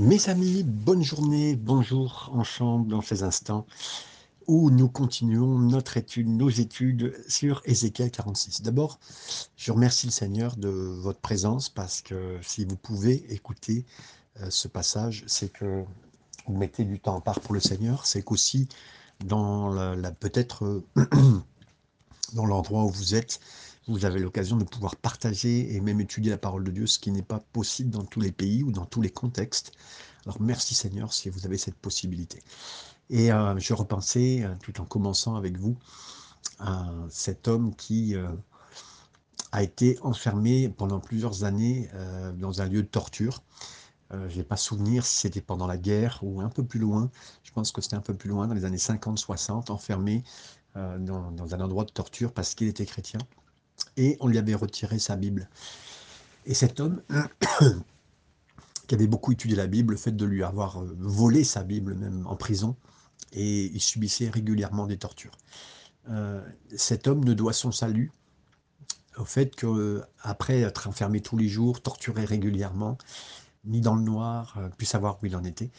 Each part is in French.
Mes amis, bonne journée, bonjour ensemble dans ces instants où nous continuons notre étude, nos études sur Ézéchiel 46. D'abord, je remercie le Seigneur de votre présence parce que si vous pouvez écouter euh, ce passage, c'est que vous mettez du temps à part pour le Seigneur, c'est qu'aussi dans la, peut-être euh, dans l'endroit où vous êtes, vous avez l'occasion de pouvoir partager et même étudier la parole de Dieu, ce qui n'est pas possible dans tous les pays ou dans tous les contextes. Alors merci Seigneur si vous avez cette possibilité. Et euh, je repensais, euh, tout en commençant avec vous, à cet homme qui euh, a été enfermé pendant plusieurs années dans un lieu de torture. je n'ai pas souvenir si c'était pendant la guerre ou un peu plus loin. Je pense que c'était un peu plus loin, dans les années 50-60, enfermé dans, un endroit de torture parce qu'il était chrétien. Et on lui avait retiré sa Bible. Et cet homme, qui avait beaucoup étudié la Bible, le fait de lui avoir volé sa Bible même en prison, et il subissait régulièrement des tortures. Euh, cet homme ne doit son salut au fait qu'après être enfermé tous les jours, torturé régulièrement, mis dans le noir, euh, puis savoir où il en était,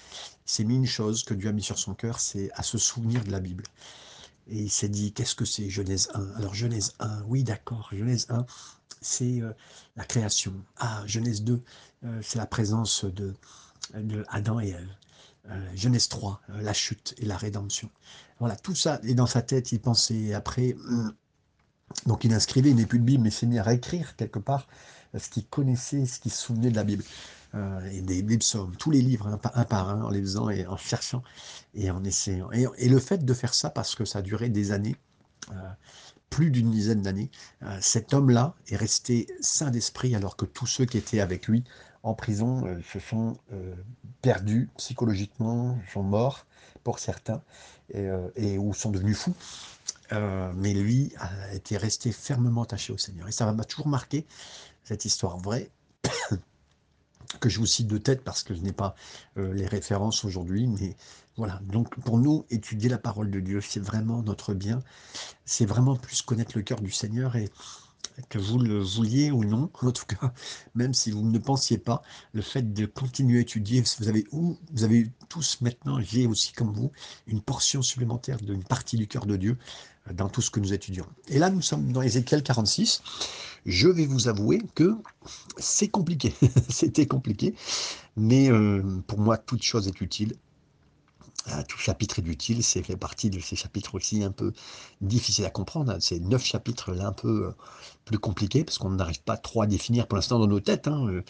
s'est mis une chose que Dieu a mis sur son cœur, c'est à se souvenir de la Bible. Et il s'est dit, qu'est-ce que c'est Genèse 1 Alors Genèse 1, oui d'accord, Genèse 1, c'est euh, la création. Ah, Genèse 2, c'est la présence de, Adam et Ève. Euh, Genèse 3, euh, la chute et la rédemption. Voilà, tout ça est dans sa tête, il pensait après. Donc il inscrivait, il n'est plus de Bible, mais s'est mis à réécrire quelque part euh, ce qu'il connaissait, ce qu'il se souvenait de la Bible. Et des, psaumes, tous les livres, un, par un, en les faisant et en cherchant et en essayant. Et, le fait de faire ça, parce que ça a duré des années, plus d'une dizaine d'années, cet homme-là est resté saint d'esprit alors que tous ceux qui étaient avec lui en prison euh, se sont euh, perdus psychologiquement, sont morts pour certains, et, euh, ou sont devenus fous. mais lui a été resté fermement attaché au Seigneur. Et ça m'a toujours marqué, cette histoire vraie, que je vous cite de tête parce que je n'ai pas les références aujourd'hui, mais voilà. Donc pour nous, étudier la parole de Dieu, c'est vraiment notre bien. C'est vraiment plus connaître le cœur du Seigneur et que vous le vouliez ou non, en tout cas, même si vous ne pensiez pas, le fait de continuer à étudier, vous avez, vous avez tous maintenant, j'ai aussi comme vous, une portion supplémentaire d'une partie du cœur de Dieu euh, dans tout ce que nous étudions. Et là, nous sommes dans Ézéchiel 46. Je vais vous avouer que c'est compliqué, c'était compliqué, mais euh, pour moi, toute chose est utile tout chapitre est utile, c'est fait partie de ces chapitres aussi un peu difficiles à comprendre. Hein. Ces neuf chapitres là un peu euh, plus compliqués parce qu'on n'arrive pas trop à définir pour l'instant dans nos têtes hein, euh,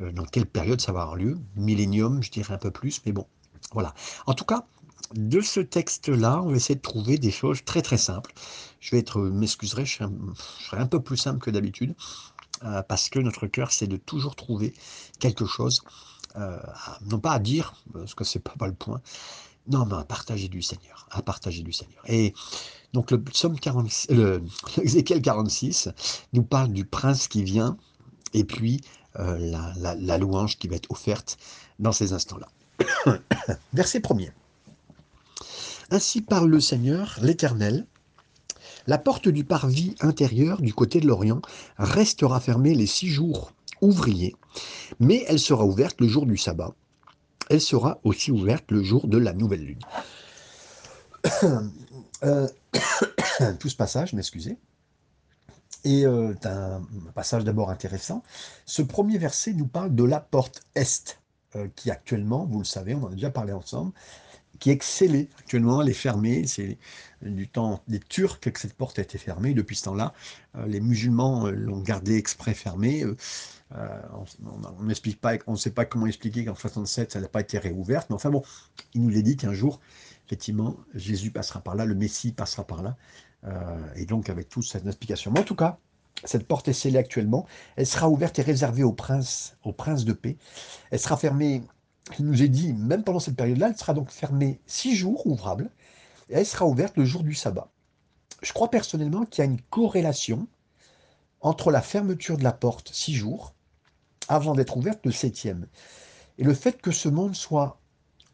euh, dans quelle période ça va avoir lieu. Millénium, je dirais un peu plus, mais bon, voilà. En tout cas, de ce texte-là, on va essayer de trouver des choses très très simples. Je vais être, m'excuserai, je, serai un peu plus simple que d'habitude parce que notre cœur, c'est de toujours trouver quelque chose, non pas à dire, parce que c'est pas, pas le point, non, mais à partager du Seigneur, à partager du Seigneur. Et donc le psaume 46, le, 46 nous parle du prince qui vient et puis euh, la, louange qui va être offerte dans ces instants-là. Verset premier. Ainsi parle le Seigneur, l'Éternel. La porte du parvis intérieur du côté de l'Orient restera fermée les six jours ouvriers, mais elle sera ouverte le jour du sabbat elle sera aussi ouverte le jour de la nouvelle lune. Euh, tout ce passage, m'excusez, et euh, un passage d'abord intéressant. Ce premier verset nous parle de la porte Est, euh, qui actuellement, vous le savez, on en a déjà parlé ensemble, qui scellée. Actuellement, elle est fermée. C'est du temps des Turcs que cette porte a été fermée. Depuis ce temps-là, les musulmans l'ont gardée exprès fermée. Euh, on on ne sait pas comment expliquer qu'en 67, ça n'a pas été réouverte, mais enfin bon, il nous est dit qu'un jour, effectivement, Jésus passera par là, le Messie passera par là, euh, et donc avec toute cette explication. Mais en tout cas, cette porte est scellée actuellement, elle sera ouverte et réservée au prince, au prince de paix. Elle sera fermée, il nous est dit, même pendant cette période-là, elle sera donc fermée six jours ouvrables, et elle sera ouverte le jour du sabbat. Je crois personnellement qu'il y a une corrélation entre la fermeture de la porte six jours avant d'être ouverte le septième. Et le fait que ce monde soit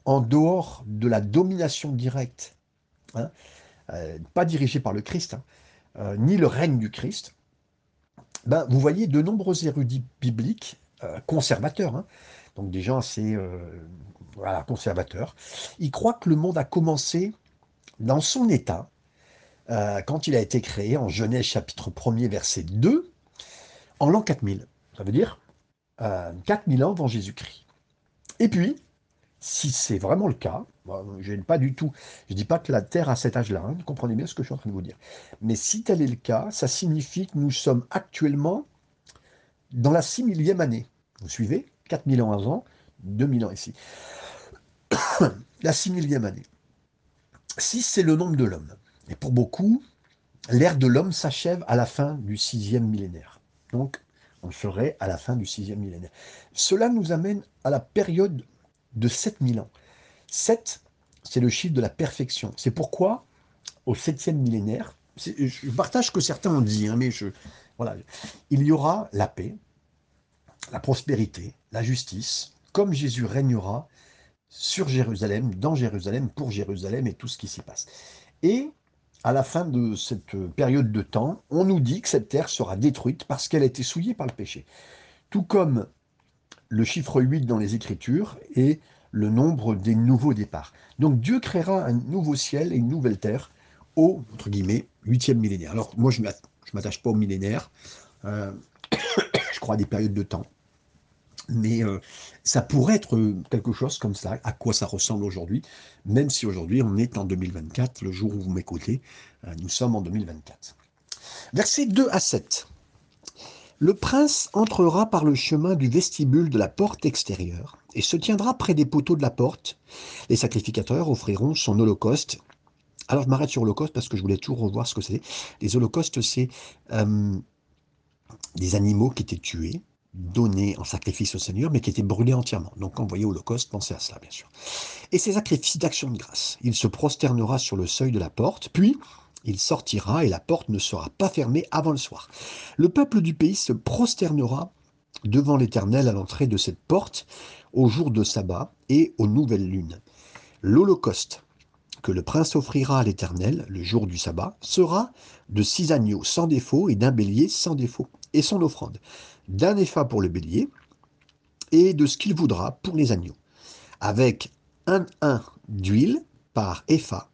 en dehors de la domination directe, hein, euh, pas dirigé par le Christ, hein, euh, ni le règne du Christ, ben, vous voyez de nombreux érudits bibliques, euh, conservateurs, hein, donc des gens assez voilà, conservateurs. Ils croient que le monde a commencé dans son état, quand il a été créé en Genèse chapitre 1er verset 2, en l'an 4000. Ça veut dire 4000 ans avant Jésus-Christ. Et puis, si c'est vraiment le cas, je ne pas du tout, je dis pas que la Terre a cet âge-là, hein, vous comprenez bien ce que je suis en train de vous dire. Mais si tel est le cas, ça signifie que nous sommes actuellement dans la 6 millième année. Vous suivez? 4000 ans avant, 2000 ans ici. la 6 millième année. 6, c'est le nombre de l'homme. Et pour beaucoup, l'ère de l'homme s'achève à la fin du sixième millénaire. Donc, on serait à la fin du sixième millénaire. Cela nous amène à la période de 7000 ans. 7, c'est le chiffre de la perfection. C'est pourquoi, au septième millénaire, je partage ce que certains ont dit, hein, mais je, voilà, il y aura la paix, la prospérité, la justice, comme Jésus régnera sur Jérusalem, dans Jérusalem, pour Jérusalem et tout ce qui s'y passe. Et à la fin de cette période de temps, on nous dit que cette terre sera détruite parce qu'elle a été souillée par le péché. Tout comme le chiffre 8 dans les Écritures et le nombre des nouveaux départs. Donc Dieu créera un nouveau ciel et une nouvelle terre au, entre guillemets, huitième millénaire. Alors moi, je ne m'attache pas au millénaire, euh, je crois des périodes de temps. Mais euh, ça pourrait être quelque chose comme ça, à quoi ça ressemble aujourd'hui, même si aujourd'hui on est en 2024, le jour où vous m'écoutez, euh, nous sommes en 2024. Versets 2 à 7. Le prince entrera par le chemin du vestibule de la porte extérieure et se tiendra près des poteaux de la porte. Les sacrificateurs offriront son holocauste. Alors je m'arrête sur holocauste parce que je voulais toujours revoir ce que c'est. Les holocaustes, c'est euh, des animaux qui étaient tués, donnés en sacrifice au Seigneur, mais qui étaient brûlés entièrement. Donc quand vous voyez holocauste, pensez à cela, bien sûr. Et ces sacrifices d'action de grâce. Il se prosternera sur le seuil de la porte, puis il sortira et la porte ne sera pas fermée avant le soir. Le peuple du pays se prosternera devant l'Éternel à l'entrée de cette porte au jour de sabbat et aux nouvelles lunes. L'holocauste le prince offrira à l'Éternel le jour du sabbat sera de six agneaux sans défaut et d'un bélier sans défaut, et son offrande d'un épha pour le bélier et de ce qu'il voudra pour les agneaux, avec un un d'huile par épha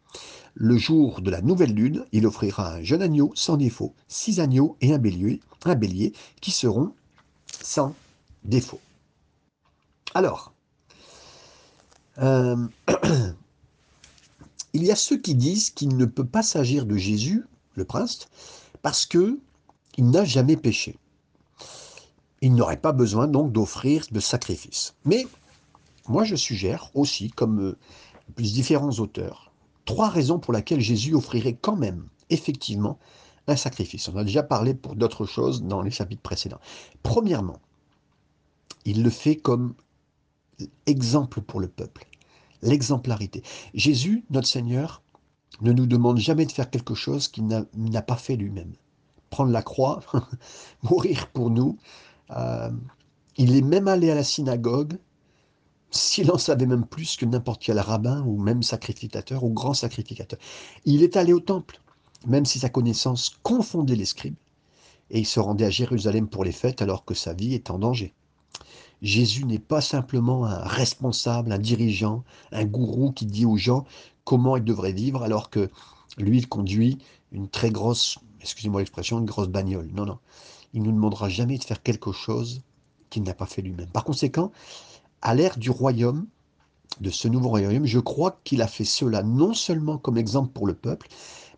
le jour de la nouvelle lune, il offrira un jeune agneau sans défaut, six agneaux et un bélier, un bélier qui seront sans défaut. Alors, euh, il y a ceux qui disent qu'il ne peut pas s'agir de Jésus, le prince, parce que il n'a jamais péché. Il n'aurait pas besoin donc d'offrir de sacrifice. Mais moi je suggère aussi, comme euh, plus différents auteurs, trois raisons pour lesquelles Jésus offrirait quand même, effectivement, un sacrifice. On a déjà parlé pour d'autres choses dans les chapitres précédents. Premièrement, il le fait comme exemple pour le peuple, l'exemplarité. Jésus, notre Seigneur, ne nous demande jamais de faire quelque chose qu'il n'a pas fait lui-même. Prendre la croix, mourir pour nous. Euh, il est même allé à la synagogue s'il en savait même plus que n'importe quel rabbin ou même sacrificateur ou grand sacrificateur. Il est allé au temple, même si sa connaissance confondait les scribes, et il se rendait à Jérusalem pour les fêtes alors que sa vie est en danger. Jésus n'est pas simplement un responsable, un dirigeant, un gourou qui dit aux gens comment ils devraient vivre alors que lui, il conduit une très grosse, excusez-moi l'expression, une grosse bagnole. Non, non. Il ne nous demandera jamais de faire quelque chose qu'il n'a pas fait lui-même. Par conséquent, à l'ère du royaume, de ce nouveau royaume, je crois qu'il a fait cela non seulement comme exemple pour le peuple,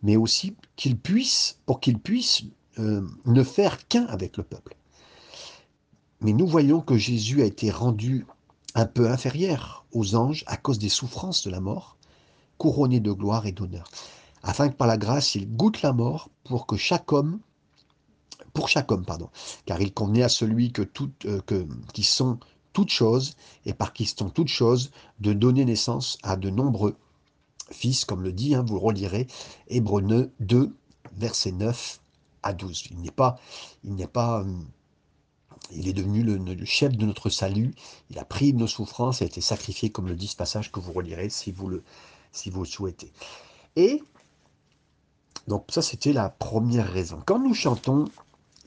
mais aussi qu'il puisse, pour qu'il puisse euh, ne faire qu'un avec le peuple. Mais nous voyons que Jésus a été rendu un peu inférieur aux anges à cause des souffrances de la mort, couronné de gloire et d'honneur, afin que par la grâce il goûte la mort pour que chaque homme, pour chaque homme, pardon, car il convenait à celui que, euh, qui sont toutes choses, et par qui sont toutes choses, de donner naissance à de nombreux fils, comme le dit, hein, vous relirez, Hébreu 2, verset 9 à 12. Il n'est pas, il n'est pas, euh, il est devenu le, chef de notre salut, il a pris nos souffrances, il a été sacrifié, comme le dit ce passage que vous relirez si vous le, souhaitez. Et, donc ça c'était la première raison. Quand nous chantons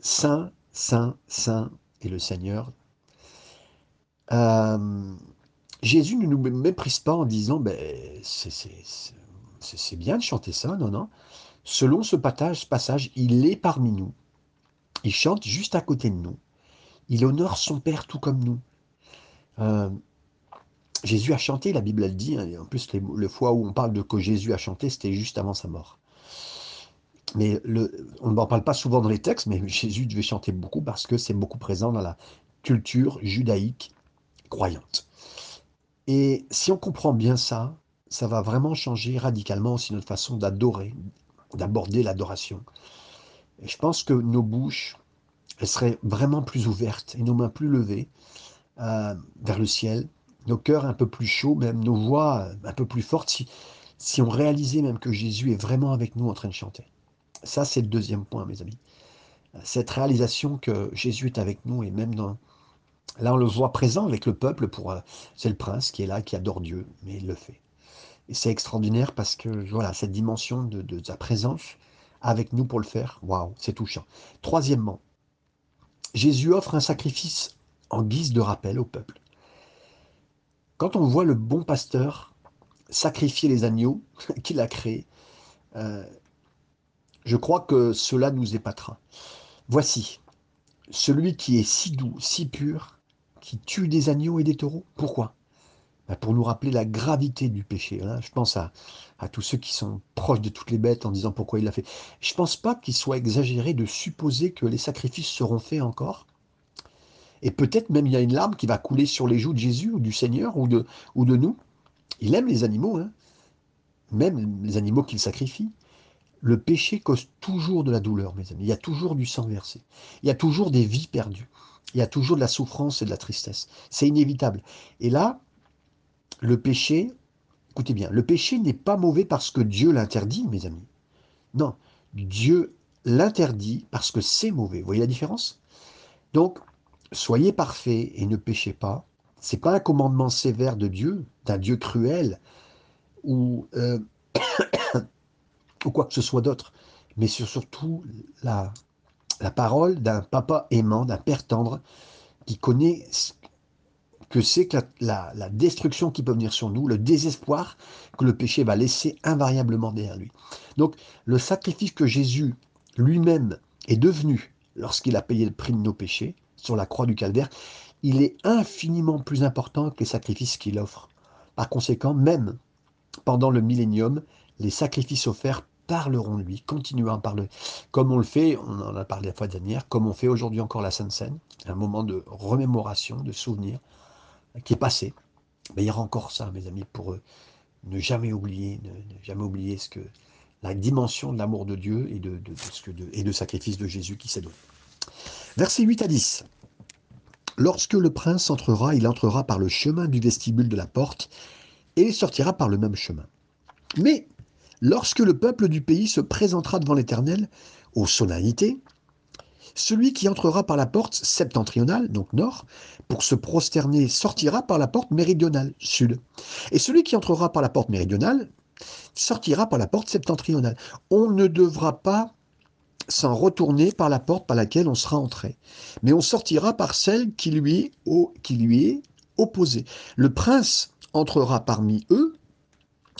Saint, Saint, Saint et le Seigneur, Euh, Jésus ne nous méprise pas en disant ben, c'est bien de chanter ça, non, non. Selon ce passage, il est parmi nous. Il chante juste à côté de nous. Il honore son Père tout comme nous. Euh, Jésus a chanté, la Bible le dit, hein, en plus le fois où on parle de que Jésus a chanté, c'était juste avant sa mort. Mais on n'en parle pas souvent dans les textes, mais Jésus devait chanter beaucoup parce que c'est beaucoup présent dans la culture judaïque croyante. Et si on comprend bien ça, ça va vraiment changer radicalement aussi notre façon d'adorer, d'aborder l'adoration. Et je pense que nos bouches, elles seraient vraiment plus ouvertes et nos mains plus levées euh, vers le ciel, nos cœurs un peu plus chauds, même nos voix un peu plus fortes, si, si on réalisait même que Jésus est vraiment avec nous en train de chanter. Ça, c'est le deuxième point, mes amis. Cette réalisation que Jésus est avec nous et même dans... Là, on le voit présent avec le peuple. pour. Euh, c'est le prince qui est là, qui adore Dieu, mais il le fait. Et c'est extraordinaire parce que, voilà, cette dimension de, de sa présence avec nous pour le faire, waouh, c'est touchant. Troisièmement, Jésus offre un sacrifice en guise de rappel au peuple. Quand on voit le bon pasteur sacrifier les agneaux qu'il a créés, euh, je crois que cela nous épatera. Voici, celui qui est si doux, si pur, qui tue des agneaux et des taureaux. Pourquoi? Pour nous rappeler la gravité du péché. Hein. Je pense à, à, tous ceux qui sont proches de toutes les bêtes en disant pourquoi il l'a fait. Je ne pense pas qu'il soit exagéré de supposer que les sacrifices seront faits encore. Et peut-être même il y a une larme qui va couler sur les joues de Jésus ou du Seigneur ou de, ou de nous. Il aime les animaux, hein. même les animaux qu'il sacrifie. Le péché cause toujours de la douleur, mes amis. Il y a toujours du sang versé. Il y a toujours des vies perdues. Il y a toujours de la souffrance et de la tristesse. C'est inévitable. Et là, le péché, écoutez bien, le péché n'est pas mauvais parce que Dieu l'interdit, mes amis. Non, Dieu l'interdit parce que c'est mauvais. Vous voyez la différence? Donc, soyez parfaits et ne péchez pas. C'est pas un commandement sévère de Dieu, d'un Dieu cruel, ou euh, quoi que ce soit d'autre, mais surtout la, la parole d'un papa aimant, d'un père tendre, qui connaît que c'est la, destruction qui peut venir sur nous, le désespoir que le péché va laisser invariablement derrière lui. Donc le sacrifice que Jésus lui-même est devenu lorsqu'il a payé le prix de nos péchés sur la croix du calvaire, il est infiniment plus important que les sacrifices qu'il offre. Par conséquent, même pendant le millénium, les sacrifices offerts parleront de lui, continuons à parler, comme on le fait, on en a parlé la fois dernière, comme on fait aujourd'hui encore la Sainte Seine, un moment de remémoration, de souvenir qui est passé. Il y aura encore ça, mes amis, pour eux. Ne jamais oublier, ne, jamais oublier ce que la dimension de l'amour de Dieu et de, sacrifice de Jésus qui s'est donné. Versets 8 à 10. Lorsque le prince entrera, il entrera par le chemin du vestibule de la porte et sortira par le même chemin. Mais Lorsque le peuple du pays se présentera devant l'Éternel aux solennités, celui qui entrera par la porte septentrionale, donc nord, pour se prosterner, sortira par la porte méridionale, sud. Et celui qui entrera par la porte méridionale sortira par la porte septentrionale. On ne devra pas s'en retourner par la porte par laquelle on sera entré, mais on sortira par celle qui lui est opposée. Le prince entrera parmi eux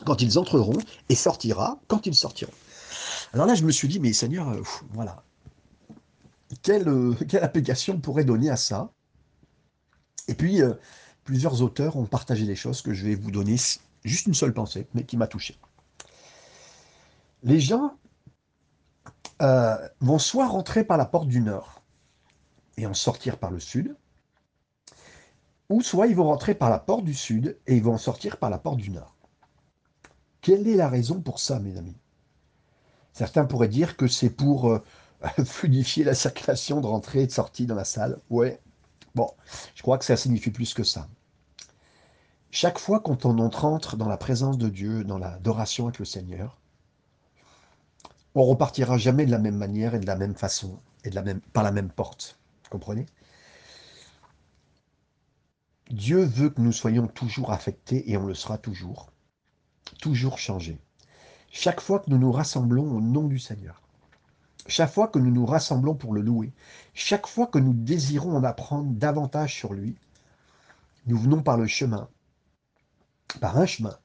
quand ils entreront et sortira quand ils sortiront. Alors là, je me suis dit, mais Seigneur, euh, voilà, quelle, euh, application pourrait donner à ça? Et puis, euh, plusieurs auteurs ont partagé des choses que je vais vous donner, juste une seule pensée, mais qui m'a touché. Les gens vont soit rentrer par la porte du nord et en sortir par le sud, ou soit ils vont rentrer par la porte du sud et ils vont en sortir par la porte du nord. Quelle est la raison pour ça, mes amis? Certains pourraient dire que c'est pour euh, fluidifier la circulation de rentrée et de sortie dans la salle. Ouais, bon, je crois que ça signifie plus que ça. Chaque fois quand on entre dans la présence de Dieu, dans l'adoration avec le Seigneur, on repartira jamais de la même manière et de la même façon et de la même, par la même porte. Vous comprenez? Dieu veut que nous soyons toujours affectés et on le sera toujours toujours changer. Chaque fois que nous nous rassemblons au nom du Seigneur, chaque fois que nous nous rassemblons pour le louer, chaque fois que nous désirons en apprendre davantage sur lui, Nous venons par le chemin, par un chemin,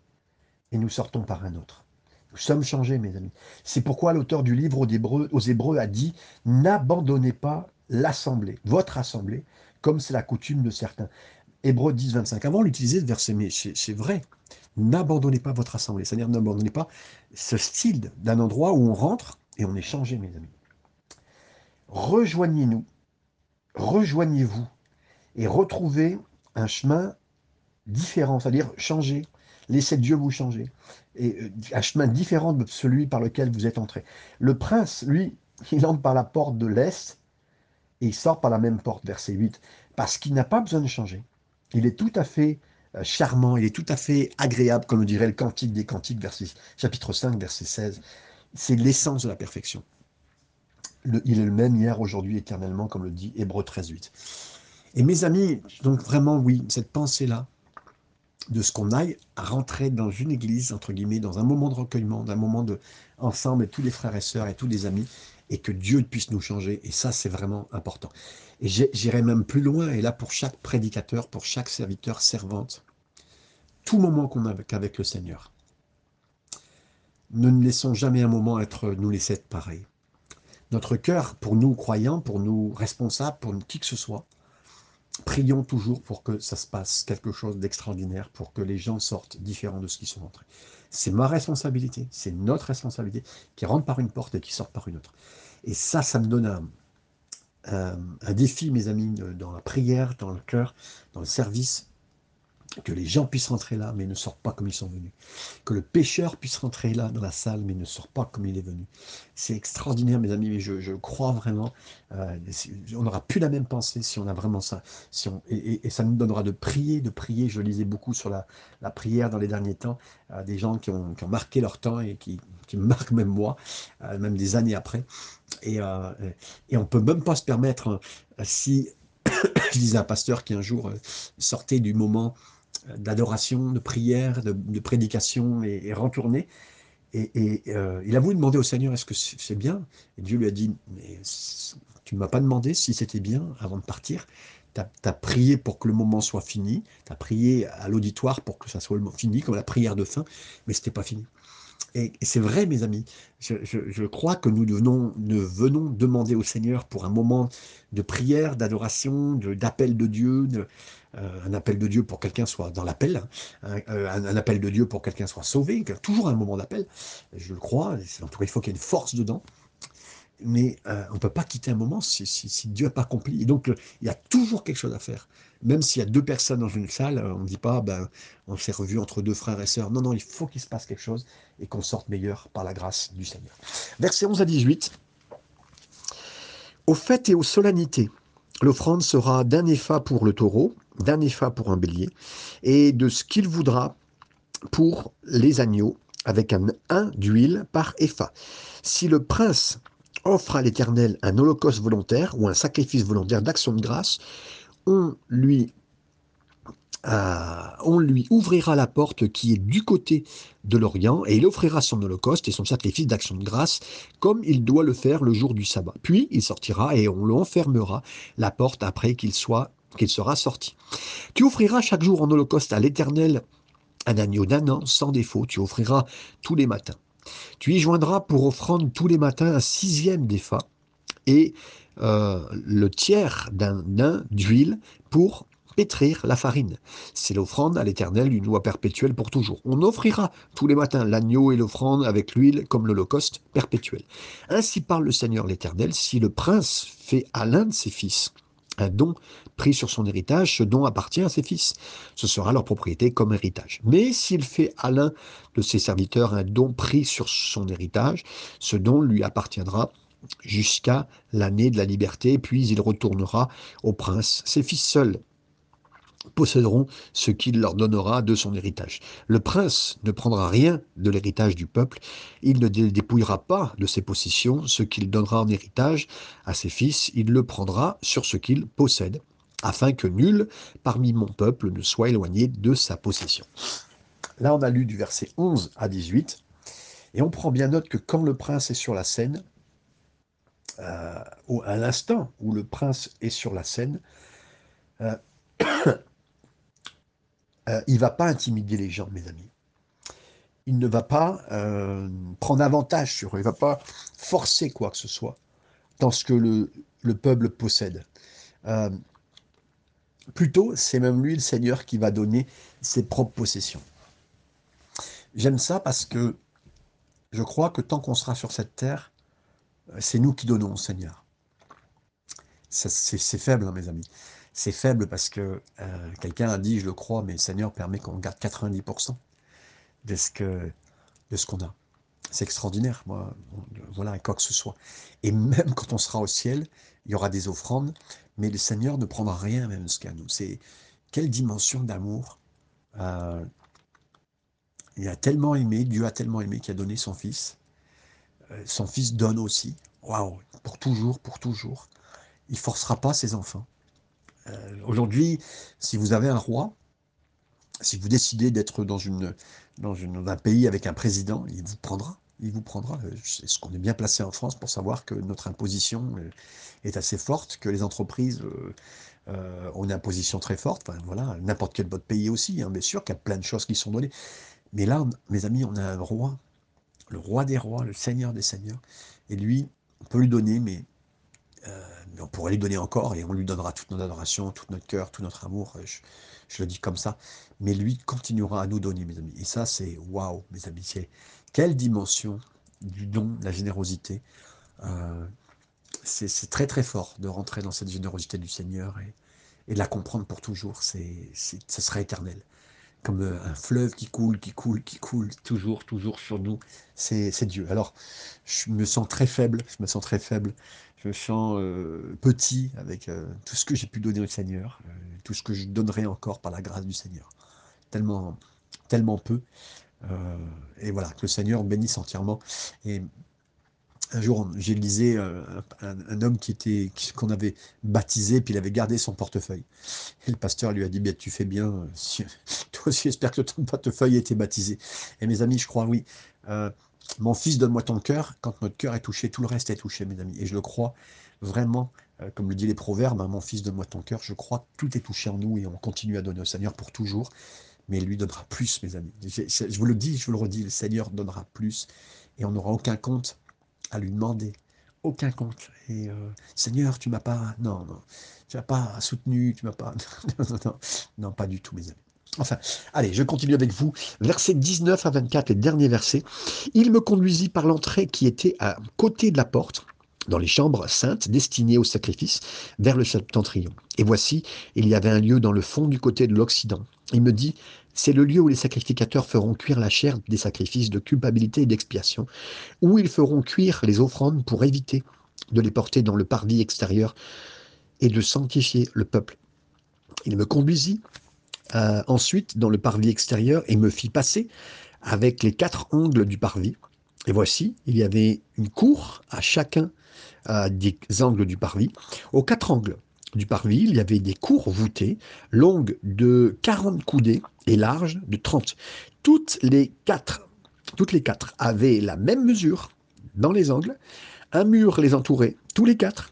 et nous sortons par un autre. Nous sommes changés, mes amis. C'est pourquoi l'auteur du livre aux Hébreux, a dit N'abandonnez pas l'assemblée, votre assemblée, comme c'est la coutume de certains. Hébreux 10, 25. Avant, l'utiliser ce verset, mais c'est vrai. N'abandonnez pas votre assemblée. C'est-à-dire, n'abandonnez pas ce style d'un endroit où on rentre et on est changé, mes amis. Rejoignez-nous, rejoignez-vous et retrouvez un chemin différent, c'est-à-dire changer, laissez Dieu vous changer, et euh, un chemin différent de celui par lequel vous êtes entré. Le prince, lui, il entre par la porte de l'Est et il sort par la même porte, verset 8, parce qu'il n'a pas besoin de changer. Il est tout à fait euh, charmant, il est tout à fait agréable, comme le dirait le Cantique des Cantiques, chapitre 5, verset 16. C'est l'essence de la perfection. il est le même hier, aujourd'hui, éternellement, comme le dit Hébreu 13, 8. Et mes amis, donc vraiment, oui, cette pensée-là, de ce qu'on aille rentrer dans une église, entre guillemets, dans un moment de recueillement, d'un moment de ensemble, tous les frères et sœurs et tous les amis, et que Dieu puisse nous changer. Et ça, c'est vraiment important. Et j'irai même plus loin, et là, pour chaque prédicateur, pour chaque serviteur, servante, tout moment qu'on a avec, le Seigneur, ne nous laissons jamais un moment être, nous laisser être pareil. Notre cœur, pour nous croyants, pour nous responsables, pour qui que ce soit, prions toujours pour que ça se passe quelque chose d'extraordinaire, pour que les gens sortent différents de ce qu'ils sont entrés. C'est ma responsabilité, c'est notre responsabilité, qui rentre par une porte et qui sort par une autre. Et ça, ça me donne un, un défi, mes amis, dans la prière, dans le cœur, dans le service, que les gens puissent rentrer là, mais ne sortent pas comme ils sont venus. Que le pécheur puisse rentrer là, dans la salle, mais ne sort pas comme il est venu. C'est extraordinaire, mes amis, mais je, crois vraiment, euh, on n'aura plus la même pensée si on a vraiment ça. Si on, et, ça nous donnera de prier, de prier. Je lisais beaucoup sur la, prière dans les derniers temps, euh, des gens qui ont, marqué leur temps et qui, qui marquent même moi, euh, même des années après. Et, on peut même pas se permettre, si je disais à un pasteur qui un jour sortait du moment d'adoration, de prière, de, prédication et, et. Et, euh, il a voulu demander au Seigneur, est-ce que c'est bien? Et Dieu lui a dit, mais tu ne m'as pas demandé si c'était bien avant de partir. Tu as, prié pour que le moment soit fini, tu as prié à l'auditoire pour que ça soit fini, comme la prière de fin, mais ce n'était pas fini. Et, c'est vrai, mes amis, je, crois que nous, venons demander au Seigneur pour un moment de prière, d'adoration, d'appel de Dieu, euh, un appel de Dieu pour quelqu'un soit dans l'appel, hein, euh, un, appel de Dieu pour quelqu'un soit sauvé, toujours un moment d'appel, je le crois, en tout cas il faut qu'il y ait une force dedans, mais euh, on ne peut pas quitter un moment si, Dieu n'a pas accompli. Et donc il y a toujours quelque chose à faire. Même s'il y a deux personnes dans une salle, on ne dit pas, ben, on s'est revu entre deux frères et sœurs. Non, non, il faut qu'il se passe quelque chose et qu'on sorte meilleur par la grâce du Seigneur. Versets 11 à 18. Aux fêtes et aux solennités, l'offrande sera d'un épha pour le taureau, d'un épha pour un bélier, et de ce qu'il voudra pour les agneaux, avec un 1 d'huile par épha. Si le prince offre à l'Éternel un holocauste volontaire ou un sacrifice volontaire d'action de grâce, on lui on lui ouvrira la porte qui est du côté de l'Orient et il offrira son holocauste et son sacrifice d'action de grâce comme il doit le faire le jour du sabbat. Puis il sortira et on l'enfermera la porte après qu'il soit qu'il sera sorti. Tu offriras chaque jour en holocauste à l'Éternel un agneau d'un an sans défaut. Tu offriras tous les matins. Tu y joindras pour offrande tous les matins un sixième d'épha et euh, le tiers d'un nain d'huile pour pétrir la farine. C'est l'offrande à l'Éternel d'une loi perpétuelle pour toujours. On offrira tous les matins l'agneau et l'offrande avec l'huile comme l'holocauste perpétuel. Ainsi parle le Seigneur l'Éternel, si le prince fait à l'un de ses fils un don pris sur son héritage, ce don appartient à ses fils. Ce sera leur propriété comme héritage. Mais s'il fait à l'un de ses serviteurs un don pris sur son héritage, ce don lui appartiendra jusqu'à l'année de la liberté, puis il retournera au prince. Ses fils seuls posséderont ce qu'il leur donnera de son héritage. Le prince ne prendra rien de l'héritage du peuple, il ne dépouillera pas de ses possessions ce qu'il donnera en héritage à ses fils, il le prendra sur ce qu'il possède, afin que nul parmi mon peuple ne soit éloigné de sa possession. Là, on a lu du verset 11 à 18, et on prend bien note que quand le prince est sur la scène, euh, à l'instant où le prince est sur la scène, euh, euh, il ne va pas intimider les gens, mes amis. Il ne va pas euh, prendre avantage sur eux. Il ne va pas forcer quoi que ce soit dans ce que le, peuple possède. Euh, plutôt, c'est même lui, le Seigneur, qui va donner ses propres possessions. J'aime ça parce que je crois que tant qu'on sera sur cette terre, c'est nous qui donnons au Seigneur. C'est faible, hein, mes amis. C'est faible parce que euh, quelqu'un a dit, je le crois, mais le Seigneur permet qu'on garde 90% de ce que de ce qu'on a. C'est extraordinaire, moi, voilà, quoi que ce soit. Et même quand on sera au ciel, il y aura des offrandes, mais le Seigneur ne prendra rien même ce qu'à nous. C'est quelle dimension d'amour. Euh, il a tellement aimé, Dieu a tellement aimé qu'il a donné son Fils. Euh, son Fils donne aussi. Waouh, pour toujours, pour toujours il forcera pas ses enfants. Euh, aujourd'hui, si vous avez un roi, si vous décidez d'être dans, une, dans, un pays avec un président, il vous prendra. Il vous prendra. Est-ce qu'on est bien placé en France pour savoir que notre imposition euh, est assez forte, que les entreprises euh, ont une imposition très forte. Enfin, voilà, n'importe quel autre pays aussi. Hein, bien sûr qu'il y a plein de choses qui sont données. Mais là, mes amis, on a un roi, le roi des rois, le seigneur des seigneurs. Et lui, on peut lui donner, mais on pourrait lui donner encore et on lui donnera toute notre adoration, tout notre cœur, tout notre amour. Je, le dis comme ça. Mais lui continuera à nous donner, mes amis. Et ça, c'est waouh, mes amis. quelle dimension du don, la générosité. Euh, c'est très très fort de rentrer dans cette générosité du Seigneur et, et de la comprendre pour toujours. C'est, ça sera éternel. Comme euh, un fleuve qui coule, qui coule, qui coule, toujours, toujours sur nous. C'est Dieu. Alors, je me sens très faible, je me sens très faible je sens euh, petit avec euh, tout ce que j'ai pu donner au Seigneur, euh, tout ce que je donnerai encore par la grâce du Seigneur. Tellement, tellement peu. et voilà, que le Seigneur bénisse entièrement. Et un jour, j'ai lisé un, homme qui était qu'on avait baptisé, puis il avait gardé son portefeuille. Et le pasteur lui a dit, bien, tu fais bien, toi aussi j'espère que ton portefeuille a été baptisé. Et mes amis, je crois, oui, mon fils, donne-moi ton cœur. Quand notre cœur est touché, tout le reste est touché, mes amis. Et je le crois vraiment, euh, comme le dit les proverbes, hein, mon fils, donne-moi ton cœur. Je crois tout est touché en nous et on continue à donner au Seigneur pour toujours. Mais il lui donnera plus, mes amis. Je, vous le dis, je vous le redis, le Seigneur donnera plus. Et on n'aura aucun compte à lui demander. Aucun compte. Euh, Seigneur, tu m'as pas... Non, non. Tu m'as pas soutenu, tu m'as pas... non, non, non, non, pas du tout, mes amis. Enfin, allez, je continue avec vous. Versets 19 à 24, les derniers versets. Il me conduisit par l'entrée qui était à côté de la porte, dans les chambres saintes destinées au sacrifice, vers le septentrion. Et voici, il y avait un lieu dans le fond du côté de l'Occident. Il me dit, c'est le lieu où les sacrificateurs feront cuire la chair des sacrifices de culpabilité et d'expiation, où ils feront cuire les offrandes pour éviter de les porter dans le parvis extérieur et de sanctifier le peuple. Il me conduisit euh, ensuite dans le parvis extérieur et me fit passer avec les quatre angles du parvis. Et voici, il y avait une cour à chacun euh, des angles du parvis. Aux quatre angles du parvis, il y avait des cours voûtées, longues de 40 coudées et larges de 30. Toutes les quatre, toutes les quatre avaient la même mesure dans les angles. Un mur les entourait, tous les quatre,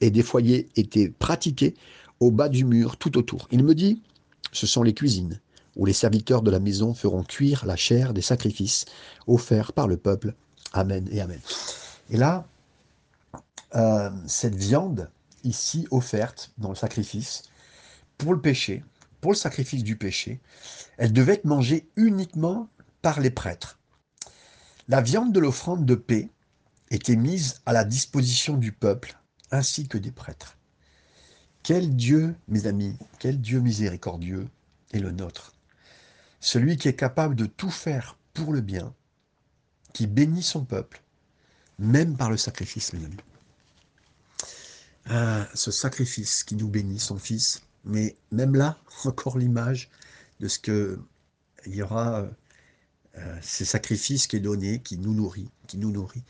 et des foyers étaient pratiqués au bas du mur tout autour. Il me dit, ce sont les cuisines, où les serviteurs de la maison feront cuire la chair des sacrifices offerts par le peuple. Amen et Amen. Et là, euh, cette viande ici offerte dans le sacrifice, pour le péché, pour le sacrifice du péché, elle devait être mangée uniquement par les prêtres. La viande de l'offrande de paix était mise à la disposition du peuple ainsi que des prêtres. Quel Dieu, mes amis, quel Dieu miséricordieux est le nôtre. Celui qui est capable de tout faire pour le bien, qui bénit son peuple, même par le sacrifice, mes amis. Ce sacrifice qui nous bénit, son Fils, mais même là, encore l'image de ce que il y aura euh, ces sacrifices qui est donné, qui nous nourrit, qui nous nourrit.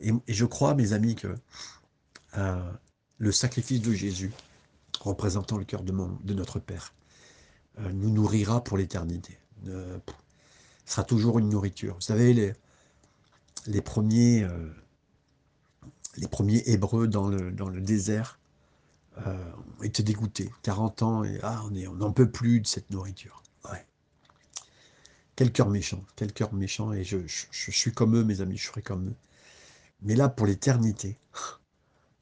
Et, je crois, mes amis, que euh, le sacrifice de Jésus, représentant le cœur de, notre Père, euh, nous nourrira pour l'éternité. Euh, sera toujours une nourriture. Vous savez, les, les premiers, euh, les premiers Hébreux dans le, dans le désert étaient dégoûtés. 40 ans, et ah, on n'en peut plus de cette nourriture. quel cœur méchant, quel cœur méchant, et je, suis comme eux, mes amis, je serai comme eux. Mais là, pour l'éternité,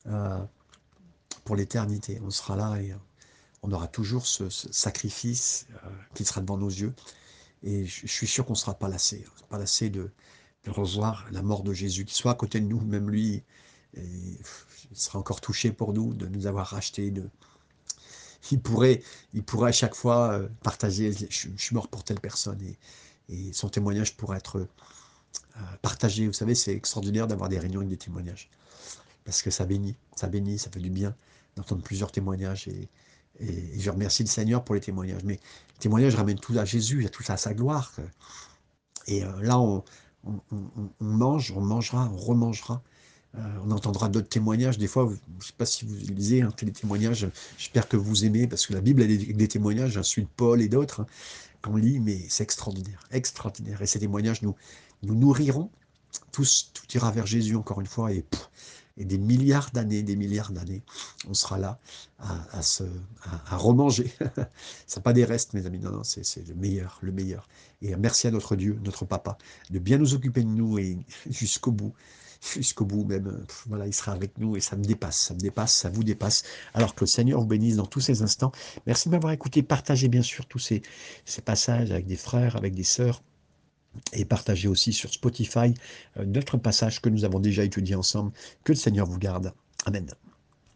euh, pour l'éternité, on sera là et on aura toujours ce, sacrifice euh, qui sera devant nos yeux. Et je, suis sûr qu'on ne sera pas lassé, pas lassé de, de revoir la mort de Jésus, qui soit à côté de nous, même lui, il sera encore touché pour nous de nous avoir rachetés. De... Il, pourrait, il pourrait à chaque fois euh, partager, je, suis mort pour telle personne, et, son témoignage pourrait être euh, partagé. Vous savez, c'est extraordinaire d'avoir des réunions avec des témoignages, parce que ça bénit, ça bénit, ça fait du bien d'entendre plusieurs témoignages, et, et, je remercie le Seigneur pour les témoignages. Mais les témoignages ramènent tout à Jésus, à tout à sa gloire. Et euh, là, on, on, mange, on mangera, on remangera. Euh, on entendra d'autres témoignages. Des fois, je ne sais pas si vous lisez un les témoignages, j'espère que vous aimez, parce que la Bible a des, témoignages, hein, celui de Paul et d'autres, hein, qu'on lit, mais c'est extraordinaire, extraordinaire. Et ces témoignages nous, nous nourriront. Tout ira vers Jésus encore une fois, et, et des milliards d'années, des milliards d'années, on sera là à, se, à, remanger. Ce pas des restes, mes amis, non, non, c'est le meilleur, le meilleur. Et merci à notre Dieu, notre Papa, de bien nous occuper de nous et jusqu'au bout jusqu'au bout même. Voilà, il sera avec nous et ça me dépasse, ça me dépasse, ça vous dépasse. Alors que le Seigneur vous bénisse dans tous ces instants. Merci de m'avoir écouté. Partagez bien sûr tous ces, ces passages avec des frères, avec des sœurs et partagez aussi sur Spotify euh, notre passage que nous avons déjà étudié ensemble. Que le Seigneur vous garde. Amen.